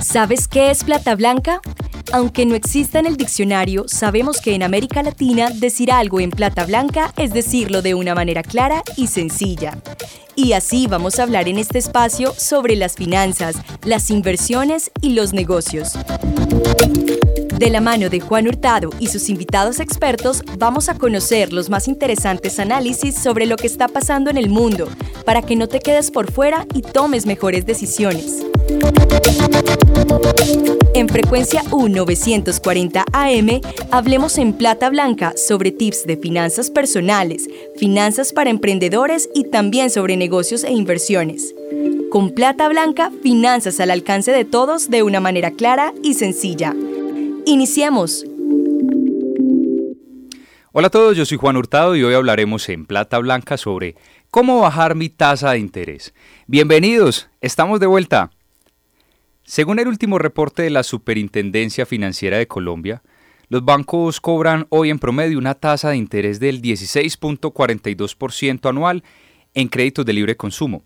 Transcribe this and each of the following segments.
¿Sabes qué es plata blanca? Aunque no exista en el diccionario, sabemos que en América Latina decir algo en plata blanca es decirlo de una manera clara y sencilla. Y así vamos a hablar en este espacio sobre las finanzas, las inversiones y los negocios. De la mano de Juan Hurtado y sus invitados expertos, vamos a conocer los más interesantes análisis sobre lo que está pasando en el mundo, para que no te quedes por fuera y tomes mejores decisiones. En frecuencia U940 AM, hablemos en plata blanca sobre tips de finanzas personales, finanzas para emprendedores y también sobre negocios e inversiones. Con plata blanca, finanzas al alcance de todos de una manera clara y sencilla. Iniciemos. Hola a todos, yo soy Juan Hurtado y hoy hablaremos en plata blanca sobre cómo bajar mi tasa de interés. Bienvenidos, estamos de vuelta. Según el último reporte de la Superintendencia Financiera de Colombia, los bancos cobran hoy en promedio una tasa de interés del 16.42% anual en créditos de libre consumo,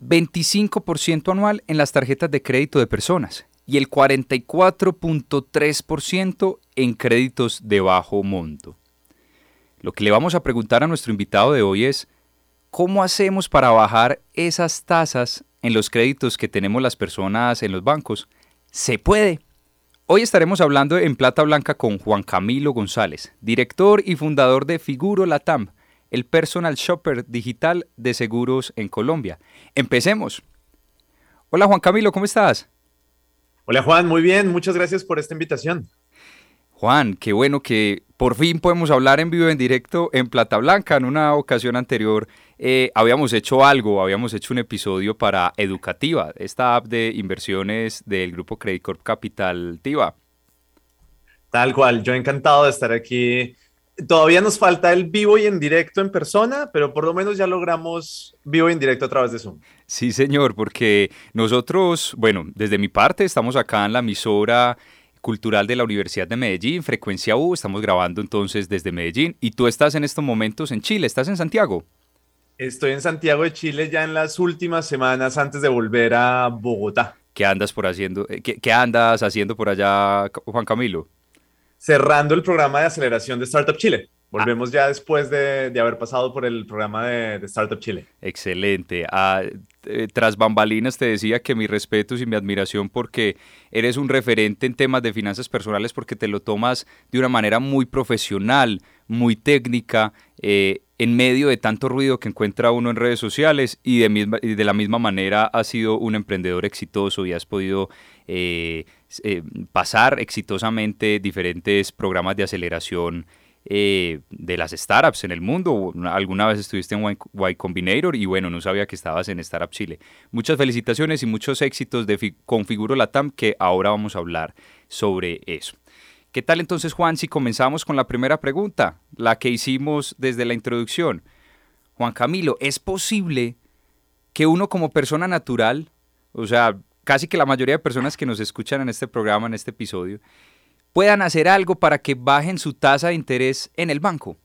25% anual en las tarjetas de crédito de personas y el 44.3% en créditos de bajo monto. Lo que le vamos a preguntar a nuestro invitado de hoy es, ¿cómo hacemos para bajar esas tasas en los créditos que tenemos las personas en los bancos. Se puede. Hoy estaremos hablando en Plata Blanca con Juan Camilo González, director y fundador de Figuro Latam, el personal shopper digital de seguros en Colombia. Empecemos. Hola Juan Camilo, ¿cómo estás? Hola Juan, muy bien, muchas gracias por esta invitación. Juan, qué bueno que por fin podemos hablar en vivo en directo en Plata Blanca. En una ocasión anterior eh, habíamos hecho algo, habíamos hecho un episodio para Educativa, esta app de inversiones del grupo Credit Corp Capital Tiva. Tal cual, yo encantado de estar aquí. Todavía nos falta el vivo y en directo en persona, pero por lo menos ya logramos vivo y en directo a través de Zoom. Sí, señor, porque nosotros, bueno, desde mi parte estamos acá en la emisora cultural de la Universidad de Medellín, Frecuencia U, estamos grabando entonces desde Medellín y tú estás en estos momentos en Chile, ¿estás en Santiago? Estoy en Santiago de Chile ya en las últimas semanas antes de volver a Bogotá. ¿Qué andas por haciendo? Eh, ¿Qué, andas haciendo por allá, Juan Camilo? Cerrando el programa de aceleración de Startup Chile. Volvemos ya después de, haber pasado por el programa de, Startup Chile. Excelente. Ah, eh, tras bambalinas te decía que mi respeto y mi admiración porque eres un referente en temas de finanzas personales porque te lo tomas de una manera muy profesional, muy técnica. Eh, en medio de tanto ruido que encuentra uno en redes sociales y de, de la misma manera has sido un emprendedor exitoso y has podido eh, eh, pasar exitosamente diferentes programas de aceleración eh, de las startups en el mundo. Alguna vez estuviste en Y Combinator y bueno, no sabía que estabas en Startup Chile. Muchas felicitaciones y muchos éxitos de Configuro Latam que ahora vamos a hablar sobre eso. ¿Qué tal entonces, Juan, si comenzamos con la primera pregunta, la que hicimos desde la introducción? Juan Camilo, ¿es posible que uno como persona natural, o sea, casi que la mayoría de personas que nos escuchan en este programa, en este episodio, puedan hacer algo para que bajen su tasa de interés en el banco?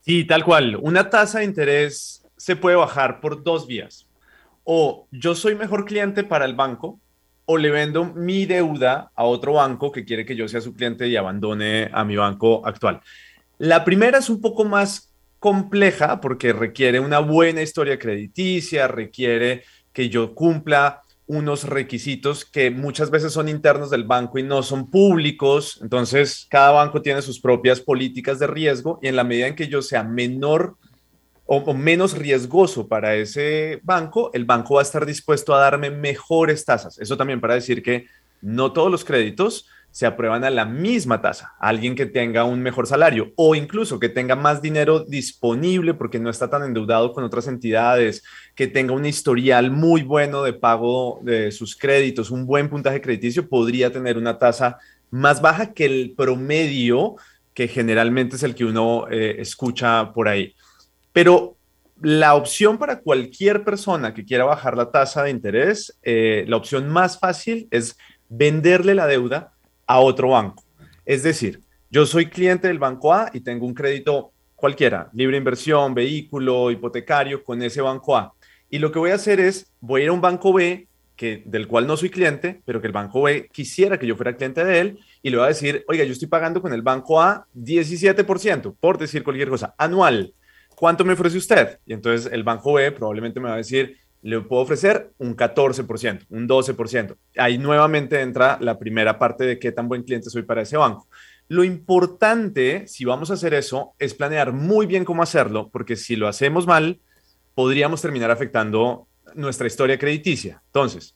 Sí, tal cual. Una tasa de interés se puede bajar por dos vías. O yo soy mejor cliente para el banco, o le vendo mi deuda a otro banco que quiere que yo sea su cliente y abandone a mi banco actual. La primera es un poco más compleja porque requiere una buena historia crediticia, requiere que yo cumpla unos requisitos que muchas veces son internos del banco y no son públicos. Entonces, cada banco tiene sus propias políticas de riesgo y en la medida en que yo sea menor o, menos riesgoso para ese banco, el banco va a estar dispuesto a darme mejores tasas. Eso también para decir que no todos los créditos se aprueban a la misma tasa. Alguien que tenga un mejor salario o incluso que tenga más dinero disponible porque no está tan endeudado con otras entidades, que tenga un historial muy bueno de pago de sus créditos, un buen puntaje crediticio, podría tener una tasa más baja que el promedio que generalmente es el que uno eh, escucha por ahí. Pero la opción para cualquier persona que quiera bajar la tasa de interés, eh, la opción más fácil es venderle la deuda a otro banco. Es decir, yo soy cliente del banco A y tengo un crédito cualquiera, libre inversión, vehículo, hipotecario, con ese banco A. Y lo que voy a hacer es, voy a ir a un banco B, que, del cual no soy cliente, pero que el banco B quisiera que yo fuera cliente de él, y le voy a decir, oiga, yo estoy pagando con el banco A 17%, por decir cualquier cosa, anual. ¿Cuánto me ofrece usted? Y entonces el banco B probablemente me va a decir, le puedo ofrecer un 14%, un 12%. Ahí nuevamente entra la primera parte de qué tan buen cliente soy para ese banco. Lo importante, si vamos a hacer eso, es planear muy bien cómo hacerlo, porque si lo hacemos mal, podríamos terminar afectando nuestra historia crediticia. Entonces,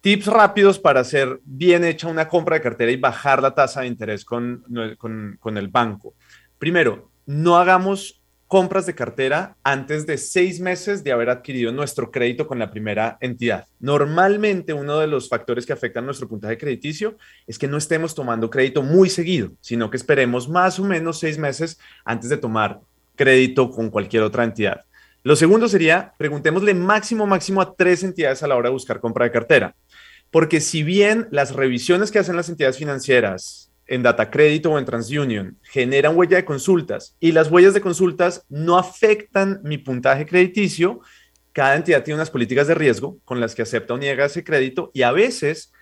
tips rápidos para hacer bien hecha una compra de cartera y bajar la tasa de interés con, con, el banco. Primero, no hagamos compras de cartera antes de seis meses de haber adquirido nuestro crédito con la primera entidad. Normalmente uno de los factores que afectan nuestro puntaje crediticio es que no estemos tomando crédito muy seguido, sino que esperemos más o menos seis meses antes de tomar crédito con cualquier otra entidad. Lo segundo sería, preguntémosle máximo, máximo a tres entidades a la hora de buscar compra de cartera. Porque si bien las revisiones que hacen las entidades financieras en Data Crédito o en TransUnion generan huella de consultas y las huellas de consultas no afectan mi puntaje crediticio, cada entidad tiene unas políticas de riesgo con las que acepta o niega ese crédito y a veces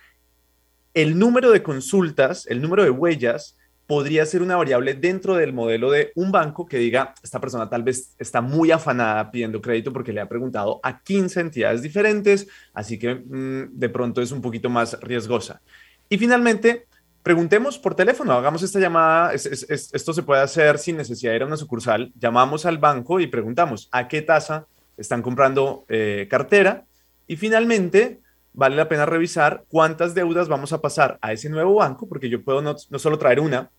el número de consultas, el número de huellas, podría ser una variable dentro del modelo de un banco que diga, esta persona tal vez está muy afanada pidiendo crédito porque le ha preguntado a 15 entidades diferentes, así que mm, de pronto es un poquito más riesgosa. Y finalmente, preguntemos por teléfono, hagamos esta llamada, esto se puede hacer sin necesidad de ir a una sucursal, llamamos al banco y preguntamos a qué tasa están comprando eh, cartera y finalmente vale la pena revisar cuántas deudas vamos a pasar a ese nuevo banco, porque yo puedo no, no solo traer una,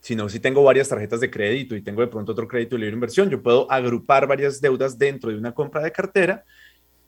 sino si tengo varias tarjetas de crédito y tengo de pronto otro crédito de libre inversión, yo puedo agrupar varias deudas dentro de una compra de cartera,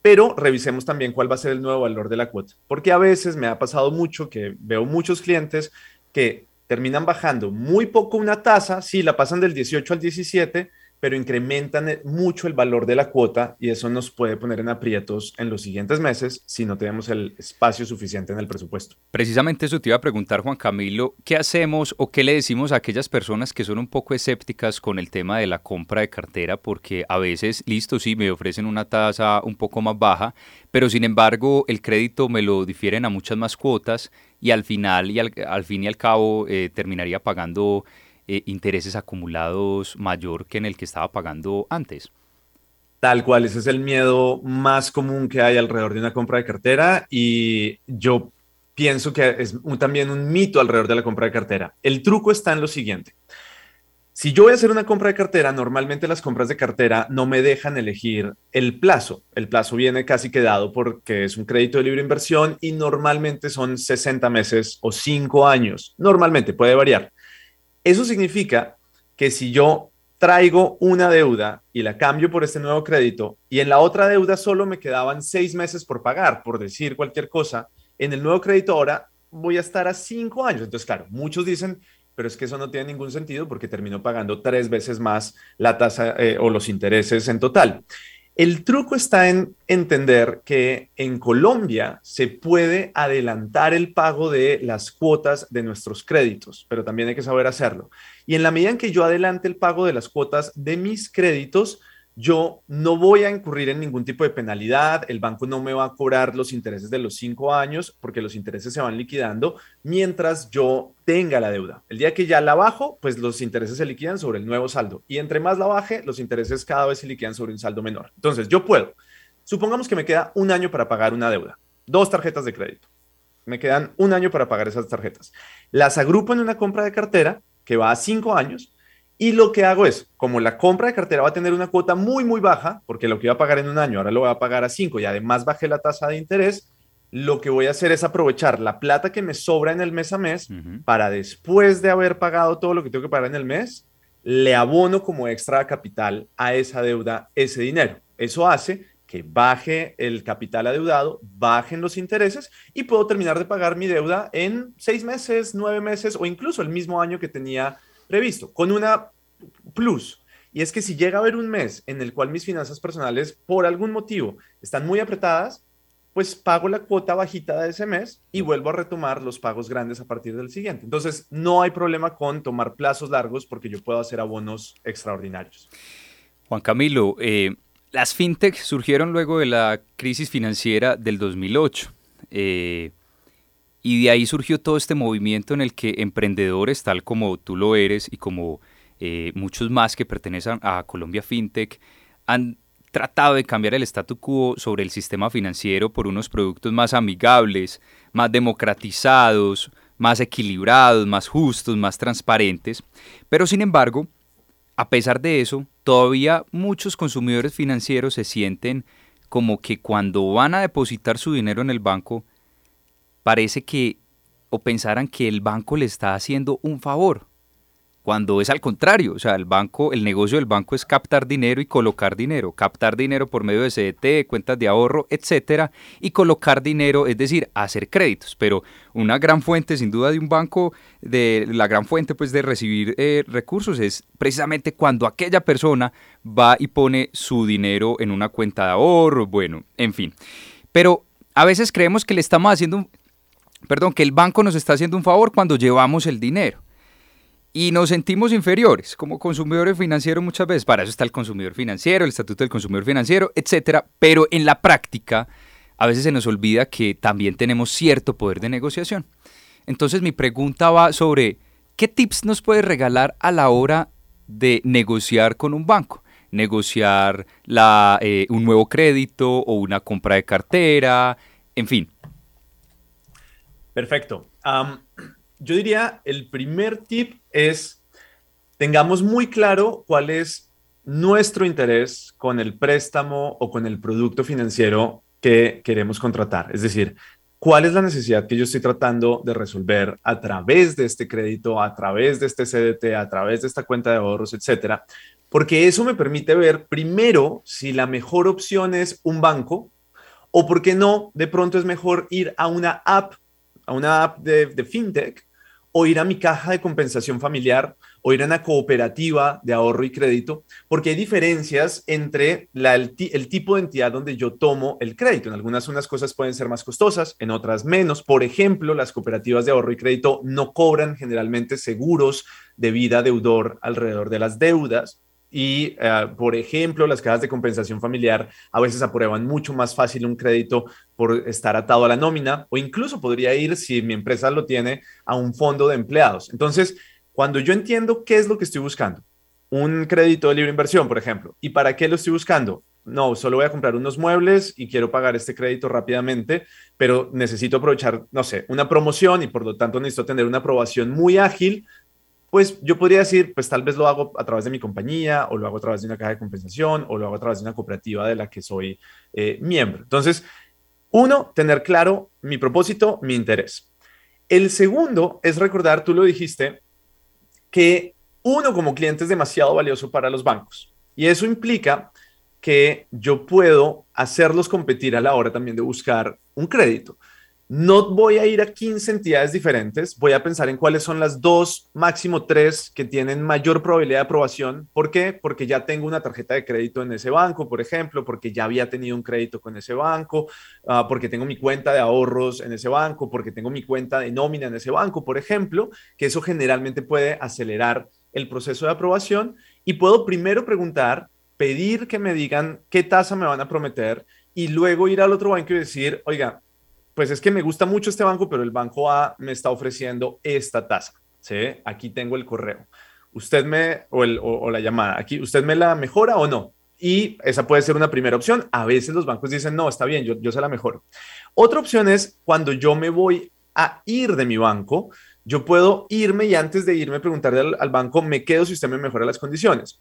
pero revisemos también cuál va a ser el nuevo valor de la cuota, porque a veces me ha pasado mucho que veo muchos clientes que terminan bajando muy poco una tasa, sí, la pasan del 18 al 17, pero incrementan eh, mucho el valor de la cuota y eso nos puede poner en aprietos en los siguientes meses si no tenemos el espacio suficiente en el presupuesto. Precisamente eso te iba a preguntar, Juan Camilo, ¿qué hacemos o qué le decimos a aquellas personas que son un poco escépticas con el tema de la compra de cartera? Porque a veces, listo, sí, me ofrecen una tasa un poco más baja, pero sin embargo el crédito me lo difieren a muchas más cuotas y al final y al, fin y al cabo eh, terminaría pagando eh, intereses acumulados mayor que en el que estaba pagando antes. Tal cual, ese es el miedo más común que hay alrededor de una compra de cartera y yo pienso que es también un mito alrededor de la compra de cartera. El truco está en lo siguiente. Si yo voy a hacer una compra de cartera, normalmente las compras de cartera no me dejan elegir el plazo. El plazo viene casi quedado porque es un crédito de libre inversión y normalmente son 60 meses o 5 años. Normalmente puede variar. Eso significa que si yo traigo una deuda y la cambio por este nuevo crédito y en la otra deuda solo me quedaban seis meses por pagar, por decir cualquier cosa, en el nuevo crédito ahora voy a estar a cinco años. Entonces, claro, muchos dicen, pero es que eso no tiene ningún sentido porque termino pagando tres veces más la tasa eh, o los intereses en total. El truco está en entender que en Colombia se puede adelantar el pago de las cuotas de nuestros créditos, pero también hay que saber hacerlo. Y en la medida en que yo adelante el pago de las cuotas de mis créditos, yo no voy a incurrir en ningún tipo de penalidad, el banco no me va a cobrar los intereses de los cinco años porque los intereses se van liquidando mientras yo tenga la deuda. El día que ya la bajo, pues los intereses se liquidan sobre el nuevo saldo y entre más la baje, los intereses cada vez se liquidan sobre un saldo menor. Entonces, yo puedo, supongamos que me queda un año para pagar una deuda, dos tarjetas de crédito. Me quedan un año para pagar esas tarjetas. Las agrupo en una compra de cartera que va a cinco años y lo que hago es, como la compra de cartera va a tener una cuota muy, muy baja, porque lo que iba a pagar en un año ahora lo voy a pagar a cinco y además bajé la tasa de interés, lo que voy a hacer es aprovechar la plata que me sobra en el mes a mes para después de haber pagado todo lo que tengo que pagar en el mes, le abono como extra capital a esa deuda ese dinero. Eso hace que baje el capital adeudado, bajen los intereses y puedo terminar de pagar mi deuda en seis meses, nueve meses o incluso el mismo año que tenía previsto, con una plus. Y es que si llega a haber un mes en el cual mis finanzas personales, por algún motivo, están muy apretadas, pues pago la cuota bajita de ese mes y vuelvo a retomar los pagos grandes a partir del siguiente. Entonces, no hay problema con tomar plazos largos porque yo puedo hacer abonos extraordinarios. Juan Camilo, eh, las fintech surgieron luego de la crisis financiera del 2008. Eh, y de ahí surgió todo este movimiento en el que emprendedores, tal como tú lo eres y como eh, muchos más que pertenecen a Colombia FinTech, han tratado de cambiar el statu quo sobre el sistema financiero por unos productos más amigables, más democratizados, más equilibrados, más justos, más transparentes. Pero sin embargo, a pesar de eso, todavía muchos consumidores financieros se sienten como que cuando van a depositar su dinero en el banco, parece que o pensaran que el banco le está haciendo un favor cuando es al contrario, o sea, el banco, el negocio del banco es captar dinero y colocar dinero, captar dinero por medio de CDT, cuentas de ahorro, etcétera, y colocar dinero, es decir, hacer créditos, pero una gran fuente sin duda de un banco, de la gran fuente pues de recibir eh, recursos es precisamente cuando aquella persona va y pone su dinero en una cuenta de ahorro, bueno, en fin. Pero a veces creemos que le estamos haciendo un, perdón, que el banco nos está haciendo un favor cuando llevamos el dinero y nos sentimos inferiores como consumidores financieros muchas veces. Para eso está el consumidor financiero, el estatuto del consumidor financiero, etcétera. Pero en la práctica, a veces se nos olvida que también tenemos cierto poder de negociación. Entonces, mi pregunta va sobre qué tips nos puede regalar a la hora de negociar con un banco. Negociar la, eh, un nuevo crédito o una compra de cartera, en fin. Perfecto yo diría, el primer tip es, tengamos muy claro cuál es nuestro interés con el préstamo o con el producto financiero que queremos contratar. Es decir, cuál es la necesidad que yo estoy tratando de resolver a través de este crédito, a través de este CDT, a través de esta cuenta de ahorros, etcétera. Porque eso me permite ver primero si la mejor opción es un banco o, por qué no, de pronto es mejor ir a una app, a una app de, de fintech o ir a mi caja de compensación familiar o ir a una cooperativa de ahorro y crédito, porque hay diferencias entre el, tipo de entidad donde yo tomo el crédito. En algunas unas cosas pueden ser más costosas, en otras menos. Por ejemplo, las cooperativas de ahorro y crédito no cobran generalmente seguros de vida deudor alrededor de las deudas. Y, eh, por ejemplo, las cajas de compensación familiar a veces aprueban mucho más fácil un crédito por estar atado a la nómina o incluso podría ir, si mi empresa lo tiene, a un fondo de empleados. Entonces, cuando yo entiendo qué es lo que estoy buscando, un crédito de libre inversión, por ejemplo, ¿y para qué lo estoy buscando? No, solo voy a comprar unos muebles y quiero pagar este crédito rápidamente, pero necesito aprovechar, no sé, una promoción y por lo tanto necesito tener una aprobación muy ágil pues yo podría decir, pues tal vez lo hago a través de mi compañía o lo hago a través de una caja de compensación o lo hago a través de una cooperativa de la que soy eh, miembro. Entonces, uno, tener claro mi propósito, mi interés. El segundo es recordar, tú lo dijiste, que uno como cliente es demasiado valioso para los bancos. Y eso implica que yo puedo hacerlos competir a la hora también de buscar un crédito. No voy a ir a 15 entidades diferentes, voy a pensar en cuáles son las dos, máximo tres que tienen mayor probabilidad de aprobación. ¿Por qué? Porque ya tengo una tarjeta de crédito en ese banco, por ejemplo, porque ya había tenido un crédito con ese banco, ah, porque tengo mi cuenta de ahorros en ese banco, porque tengo mi cuenta de nómina en ese banco, por ejemplo, que eso generalmente puede acelerar el proceso de aprobación y puedo primero preguntar, pedir que me digan qué tasa me van a prometer y luego ir al otro banco y decir, oiga, pues es que me gusta mucho este banco, pero el banco A me está ofreciendo esta tasa. ¿sí? Aquí tengo el correo. Usted me, o, la llamada, aquí, ¿usted me la mejora o no? Y esa puede ser una primera opción. A veces los bancos dicen, no, está bien, yo, yo se la mejoro. Otra opción es cuando yo me voy a ir de mi banco, yo puedo irme y antes de irme preguntarle al, al banco, me quedo si usted me mejora las condiciones.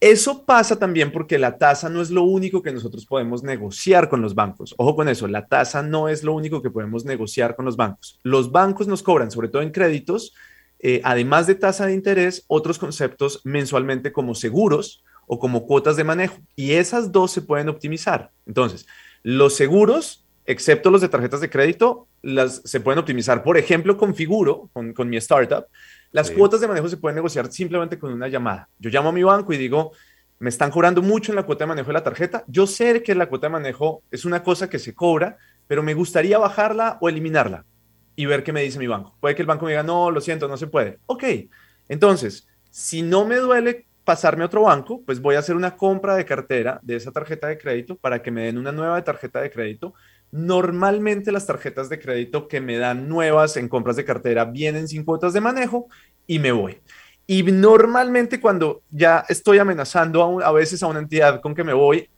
Eso pasa también porque la tasa no es lo único que nosotros podemos negociar con los bancos. Ojo con eso, la tasa no es lo único que podemos negociar con los bancos. Los bancos nos cobran, sobre todo en créditos, eh, además de tasa de interés, otros conceptos mensualmente como seguros o como cuotas de manejo. Y esas dos se pueden optimizar. Entonces, los seguros, excepto los de tarjetas de crédito, las, se pueden optimizar, por ejemplo, con Figuro, con, con mi startup las cuotas de manejo se pueden negociar simplemente con una llamada. Yo llamo a mi banco y digo, me están cobrando mucho en la cuota de manejo de la tarjeta. Yo sé que la cuota de manejo es una cosa que se cobra, pero me gustaría bajarla o eliminarla y ver qué me dice mi banco. Puede que el banco me diga, no, lo siento, no se puede. Ok, entonces, si no me duele pasarme a otro banco, pues voy a hacer una compra de cartera de esa tarjeta de crédito para que me den una nueva tarjeta de crédito. Normalmente las tarjetas de crédito que me dan nuevas en compras de cartera vienen sin cuotas de manejo y me voy. Y normalmente cuando ya estoy amenazando a, veces a una entidad con que me voy,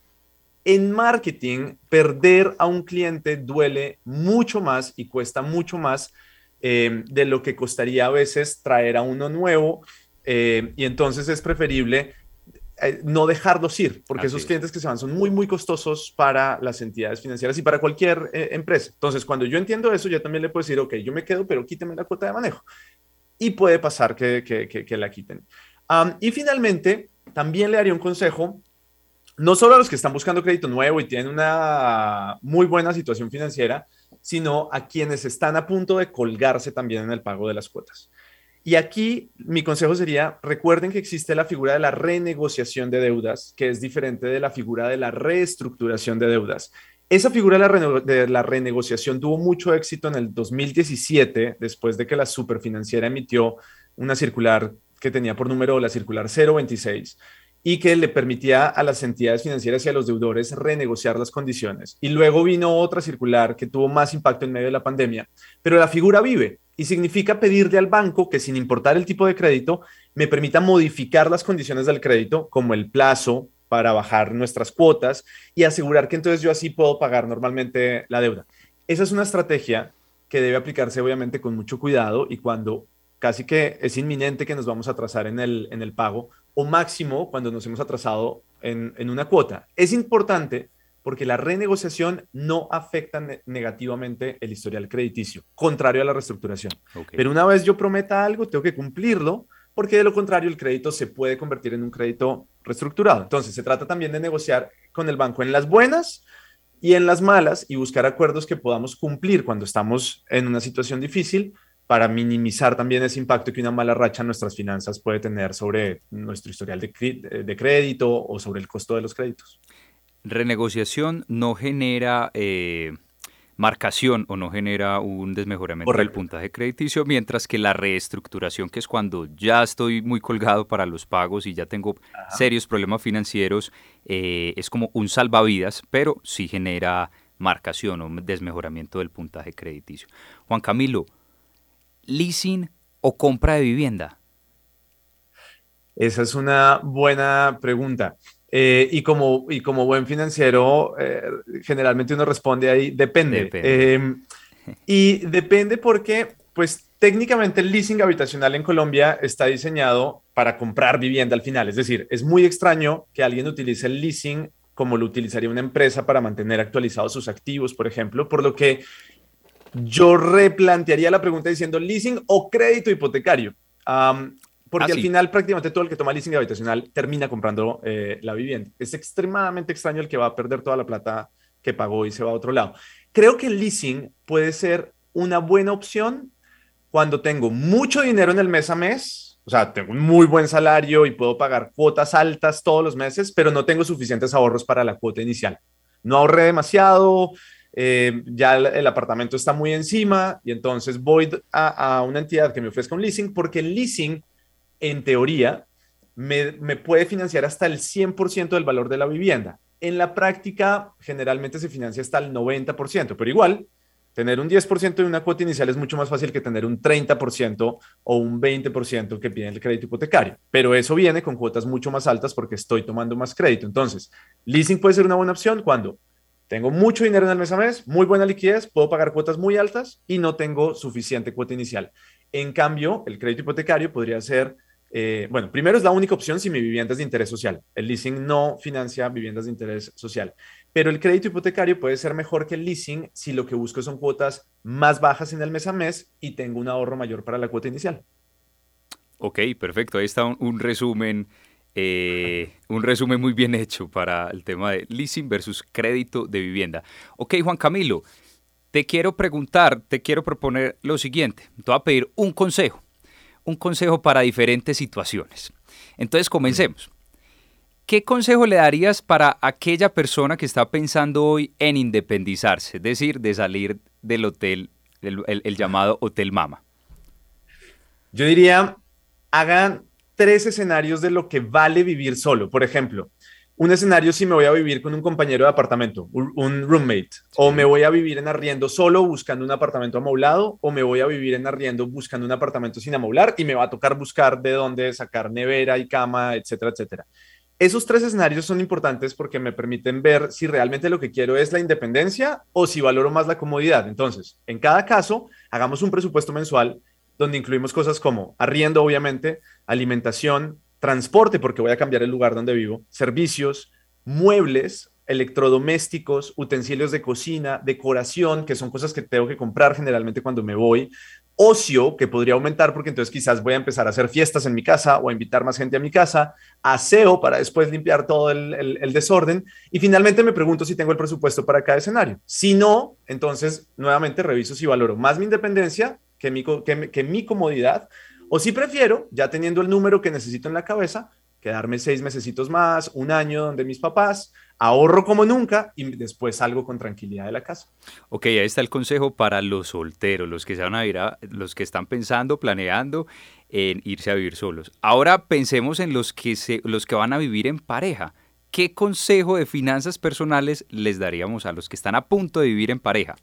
en marketing, perder a un cliente duele mucho más y cuesta mucho más eh, de lo que costaría a veces traer a uno nuevo. Eh, y entonces es preferible eh, no dejarlos ir, porque esos clientes que se van son muy, muy costosos para las entidades financieras y para cualquier empresa. Entonces, cuando yo entiendo eso, yo también le puedo decir, ok, yo me quedo, pero quíteme la cuota de manejo. Y puede pasar que, que, la quiten. y finalmente, también le daría un consejo no solo a los que están buscando crédito nuevo y tienen una muy buena situación financiera, sino a quienes están a punto de colgarse también en el pago de las cuotas. Y aquí mi consejo sería, recuerden que existe la figura de la renegociación de deudas, que es diferente de la figura de la reestructuración de deudas. Esa figura de la, renegociación tuvo mucho éxito en el 2017, después de que la superfinanciera emitió una circular que tenía por número la circular 026 y que le permitía a las entidades financieras y a los deudores renegociar las condiciones. Y luego vino otra circular que tuvo más impacto en medio de la pandemia, pero la figura vive y significa pedirle al banco que sin importar el tipo de crédito, me permita modificar las condiciones del crédito, como el plazo para bajar nuestras cuotas y asegurar que entonces yo así puedo pagar normalmente la deuda. Esa es una estrategia que debe aplicarse obviamente con mucho cuidado y cuando casi que es inminente que nos vamos a atrasar en el, en el pago o máximo cuando nos hemos atrasado en, en una cuota. Es importante porque la renegociación no afecta negativamente el historial crediticio, contrario a la reestructuración. Pero una vez yo prometa algo, tengo que cumplirlo, porque de lo contrario el crédito se puede convertir en un crédito reestructurado. Entonces, se trata también de negociar con el banco en las buenas y en las malas y buscar acuerdos que podamos cumplir cuando estamos en una situación difícil para minimizar también ese impacto que una mala racha en nuestras finanzas puede tener sobre nuestro historial de, crédito o sobre el costo de los créditos. Renegociación no genera eh, marcación o no genera un desmejoramiento del puntaje crediticio, mientras que la reestructuración, que es cuando ya estoy muy colgado para los pagos y ya tengo serios problemas financieros, eh, es como un salvavidas, pero sí genera marcación o desmejoramiento del puntaje crediticio. Juan Camilo, leasing o compra de vivienda? Esa es una buena pregunta. Eh, y, como, y como buen financiero, eh, generalmente uno responde ahí, depende. Em, y depende porque, pues técnicamente el leasing habitacional en Colombia está diseñado para comprar vivienda al final. Es decir, es muy extraño que alguien utilice el leasing como lo utilizaría una empresa para mantener actualizados sus activos, por ejemplo, por lo que yo replantearía la pregunta diciendo leasing o crédito hipotecario. Porque ah, al final prácticamente todo el que toma leasing habitacional termina comprando eh, la vivienda. Es extremadamente extraño el que va a perder toda la plata que pagó y se va a otro lado. Creo que el leasing puede ser una buena opción cuando tengo mucho dinero en el mes a mes, o sea, tengo un muy buen salario y puedo pagar cuotas altas todos los meses, pero no tengo suficientes ahorros para la cuota inicial. No ahorré demasiado, eh, ya el, apartamento está muy encima y entonces voy a, una entidad que me ofrezca un leasing porque el leasing, en teoría, me, me puede financiar hasta el 100% del valor de la vivienda. En la práctica, generalmente se financia hasta el 90%, pero igual, tener un 10% de una cuota inicial es mucho más fácil que tener un 30% o un 20% que pide el crédito hipotecario. Pero eso viene con cuotas mucho más altas porque estoy tomando más crédito. Entonces, leasing puede ser una buena opción cuando tengo mucho dinero en el mes a mes, muy buena liquidez, puedo pagar cuotas muy altas y no tengo suficiente cuota inicial. En cambio, el crédito hipotecario podría ser, eh, bueno, primero es la única opción si mi vivienda es de interés social. El leasing no financia viviendas de interés social. Pero el crédito hipotecario puede ser mejor que el leasing si lo que busco son cuotas más bajas en el mes a mes y tengo un ahorro mayor para la cuota inicial. Ok, perfecto. Ahí está un resumen eh, un resumen muy bien hecho para el tema de leasing versus crédito de vivienda. Ok, Juan Camilo, te quiero preguntar, te quiero proponer lo siguiente. Te voy a pedir un consejo, un consejo para diferentes situaciones. Entonces, comencemos. ¿Qué consejo le darías para aquella persona que está pensando hoy en independizarse, es decir, de salir del hotel, el llamado Hotel Mama? Yo diría, hagan tres escenarios de lo que vale vivir solo. Por ejemplo, un escenario si me voy a vivir con un compañero de apartamento, un roommate, o me voy a vivir en arriendo solo buscando un apartamento amoblado, o me voy a vivir en arriendo buscando un apartamento sin amoblar y me va a tocar buscar de dónde sacar nevera y cama, etcétera, etcétera. Esos tres escenarios son importantes porque me permiten ver si realmente lo que quiero es la independencia o si valoro más la comodidad. Entonces, en cada caso, hagamos un presupuesto mensual donde incluimos cosas como arriendo, obviamente, alimentación, transporte, porque voy a cambiar el lugar donde vivo, servicios, muebles, electrodomésticos, utensilios de cocina, decoración, que son cosas que tengo que comprar generalmente cuando me voy, ocio, que podría aumentar porque entonces quizás voy a empezar a hacer fiestas en mi casa o a invitar más gente a mi casa, aseo para después limpiar todo el, desorden y finalmente me pregunto si tengo el presupuesto para cada escenario. Si no, entonces nuevamente reviso si valoro más mi independencia que mi, que mi comodidad o si prefiero, ya teniendo el número que necesito en la cabeza, quedarme seis mesecitos más, un año donde mis papás, ahorro como nunca y después salgo con tranquilidad de la casa. Ok, ahí está el consejo para los solteros, los que se van a ir los que están pensando, planeando en irse a vivir solos. Ahora pensemos en los que se, los que van a vivir en pareja. ¿Qué consejo de finanzas personales les daríamos a los que están a punto de vivir en pareja?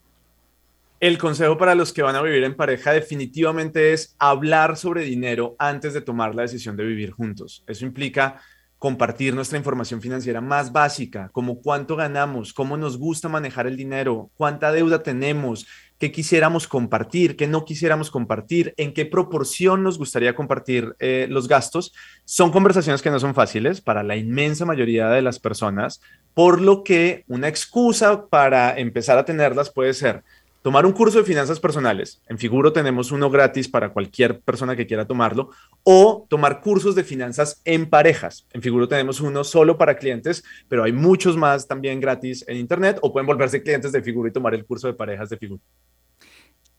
El consejo para los que van a vivir en pareja definitivamente es hablar sobre dinero antes de tomar la decisión de vivir juntos. Eso implica compartir nuestra información financiera más básica, como cuánto ganamos, cómo nos gusta manejar el dinero, cuánta deuda tenemos, qué quisiéramos compartir, qué no quisiéramos compartir, en qué proporción nos gustaría compartir eh, los gastos. Son conversaciones que no son fáciles para la inmensa mayoría de las personas, por lo que una excusa para empezar a tenerlas puede ser tomar un curso de finanzas personales. En Figuro tenemos uno gratis para cualquier persona que quiera tomarlo. O tomar cursos de finanzas en parejas. En Figuro tenemos uno solo para clientes, pero hay muchos más también gratis en Internet. O pueden volverse clientes de Figuro y tomar el curso de parejas de Figuro.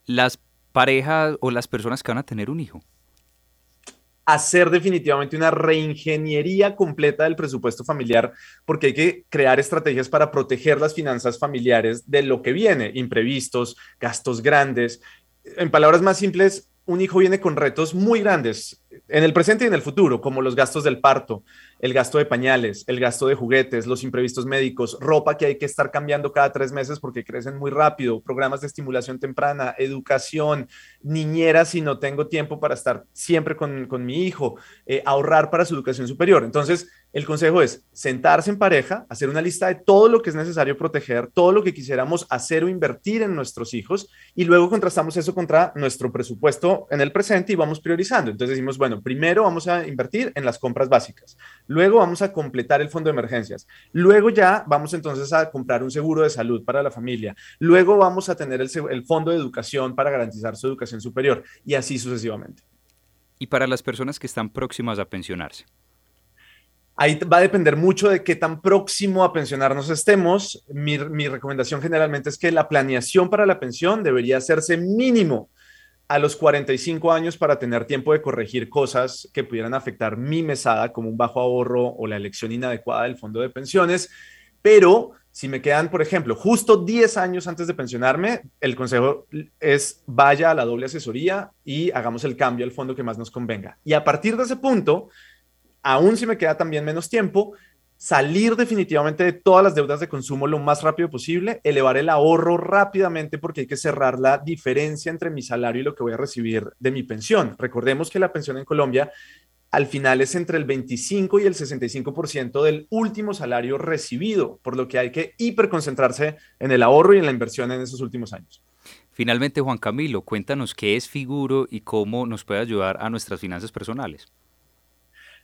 Las parejas o las personas que van a tener un hijo hacer definitivamente una reingeniería completa del presupuesto familiar, porque hay que crear estrategias para proteger las finanzas familiares de lo que viene, imprevistos, gastos grandes. En palabras más simples, un hijo viene con retos muy grandes en el presente y en el futuro, como los gastos del parto, el gasto de pañales, el gasto de juguetes, los imprevistos médicos, ropa que hay que estar cambiando cada tres meses porque crecen muy rápido, programas de estimulación temprana, educación, niñera si no tengo tiempo para estar siempre con, mi hijo, eh, ahorrar para su educación superior. Entonces, el consejo es sentarse en pareja, hacer una lista de todo lo que es necesario proteger, todo lo que quisiéramos hacer o invertir en nuestros hijos y luego contrastamos eso contra nuestro presupuesto en el presente y vamos priorizando. Entonces decimos, bueno, primero vamos a invertir en las compras básicas, luego vamos a completar el fondo de emergencias, luego ya vamos entonces a comprar un seguro de salud para la familia, luego vamos a tener el, el fondo de educación para garantizar su educación superior y así sucesivamente. Y para las personas que están próximas a pensionarse. Ahí va a depender mucho de qué tan próximo a pensionarnos estemos. Mi, recomendación generalmente es que la planeación para la pensión debería hacerse mínimo a los 45 años para tener tiempo de corregir cosas que pudieran afectar mi mesada, como un bajo ahorro o la elección inadecuada del fondo de pensiones. Pero si me quedan, por ejemplo, justo 10 años antes de pensionarme, el consejo es vaya a la doble asesoría y hagamos el cambio al fondo que más nos convenga. Y a partir de ese punto, aún si me queda también menos tiempo, salir definitivamente de todas las deudas de consumo lo más rápido posible, elevar el ahorro rápidamente porque hay que cerrar la diferencia entre mi salario y lo que voy a recibir de mi pensión. Recordemos que la pensión en Colombia al final es entre el 25 y el 65% del último salario recibido, por lo que hay que hiperconcentrarse en el ahorro y en la inversión en esos últimos años. Finalmente, Juan Camilo, cuéntanos qué es Figuro y cómo nos puede ayudar a nuestras finanzas personales.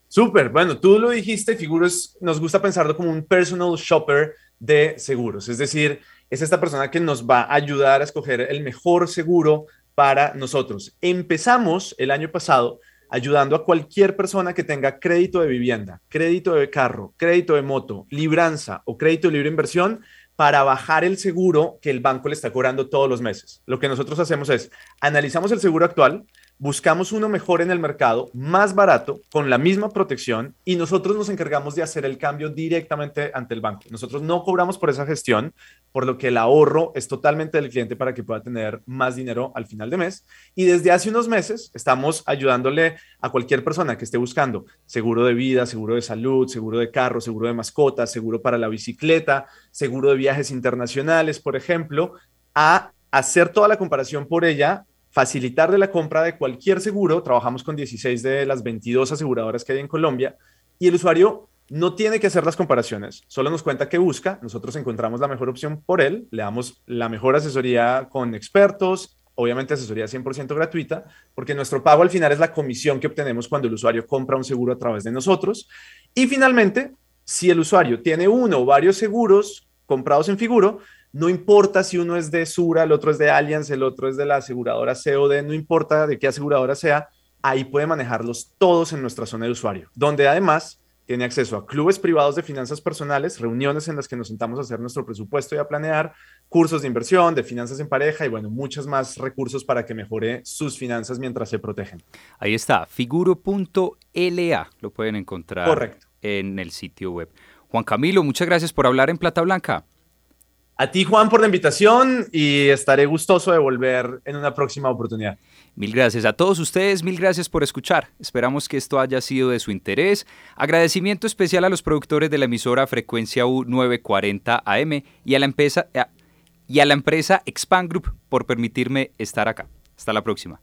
Súper, bueno, tú lo dijiste, Figuros nos gusta pensarlo como un personal shopper de seguros, es decir, es esta persona que nos va a ayudar a escoger el mejor seguro para nosotros. Empezamos el año pasado ayudando a cualquier persona que tenga crédito de vivienda, crédito de carro, crédito de moto, libranza o crédito de libre inversión para bajar el seguro que el banco le está cobrando todos los meses. Lo que nosotros hacemos es analizamos el seguro actual, buscamos uno mejor en el mercado, más barato, con la misma protección y nosotros nos encargamos de hacer el cambio directamente ante el banco. Nosotros no cobramos por esa gestión, por lo que el ahorro es totalmente del cliente para que pueda tener más dinero al final de mes. Y desde hace unos meses estamos ayudándole a cualquier persona que esté buscando seguro de vida, seguro de salud, seguro de carro, seguro de mascotas, seguro para la bicicleta, seguro de viajes internacionales, por ejemplo, a hacer toda la comparación por ella facilitarle la compra de cualquier seguro. Trabajamos con 16 de las 22 aseguradoras que hay en Colombia y el usuario no tiene que hacer las comparaciones, solo nos cuenta qué busca, nosotros encontramos la mejor opción por él, le damos la mejor asesoría con expertos, obviamente asesoría 100% gratuita, porque nuestro pago al final es la comisión que obtenemos cuando el usuario compra un seguro a través de nosotros. Y finalmente, si el usuario tiene uno o varios seguros comprados en Figuro, no importa si uno es de Sura, el otro es de Allianz, el otro es de la aseguradora COD, no importa de qué aseguradora sea, ahí puede manejarlos todos en nuestra zona de usuario, donde además tiene acceso a clubes privados de finanzas personales, reuniones en las que nos sentamos a hacer nuestro presupuesto y a planear, cursos de inversión, de finanzas en pareja y bueno, muchos más recursos para que mejore sus finanzas mientras se protegen. Ahí está, figuro.la, lo pueden encontrar Correcto. en el sitio web. Juan Camilo, muchas gracias por hablar en Plata Blanca. A ti, Juan, por la invitación y estaré gustoso de volver en una próxima oportunidad. Mil gracias a todos ustedes, mil gracias por escuchar. Esperamos que esto haya sido de su interés. Agradecimiento especial a los productores de la emisora Frecuencia U 940 AM y a la empresa, y a la empresa Expand Group por permitirme estar acá. Hasta la próxima.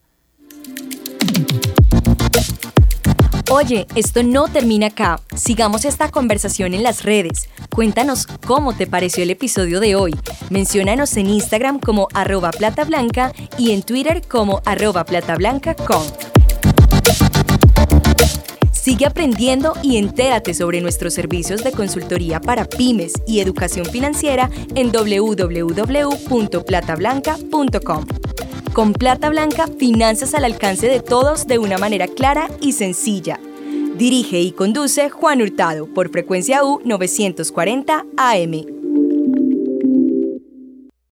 Oye, esto no termina acá. Sigamos esta conversación en las redes. Cuéntanos cómo te pareció el episodio de hoy. Menciónanos en Instagram como arroba platablanca y en Twitter como arroba platablanca.com. Sigue aprendiendo y entérate sobre nuestros servicios de consultoría para pymes y educación financiera en www.platablanca.com. Con Plata Blanca, finanzas al alcance de todos de una manera clara y sencilla. Dirige y conduce Juan Hurtado por frecuencia U 940 AM.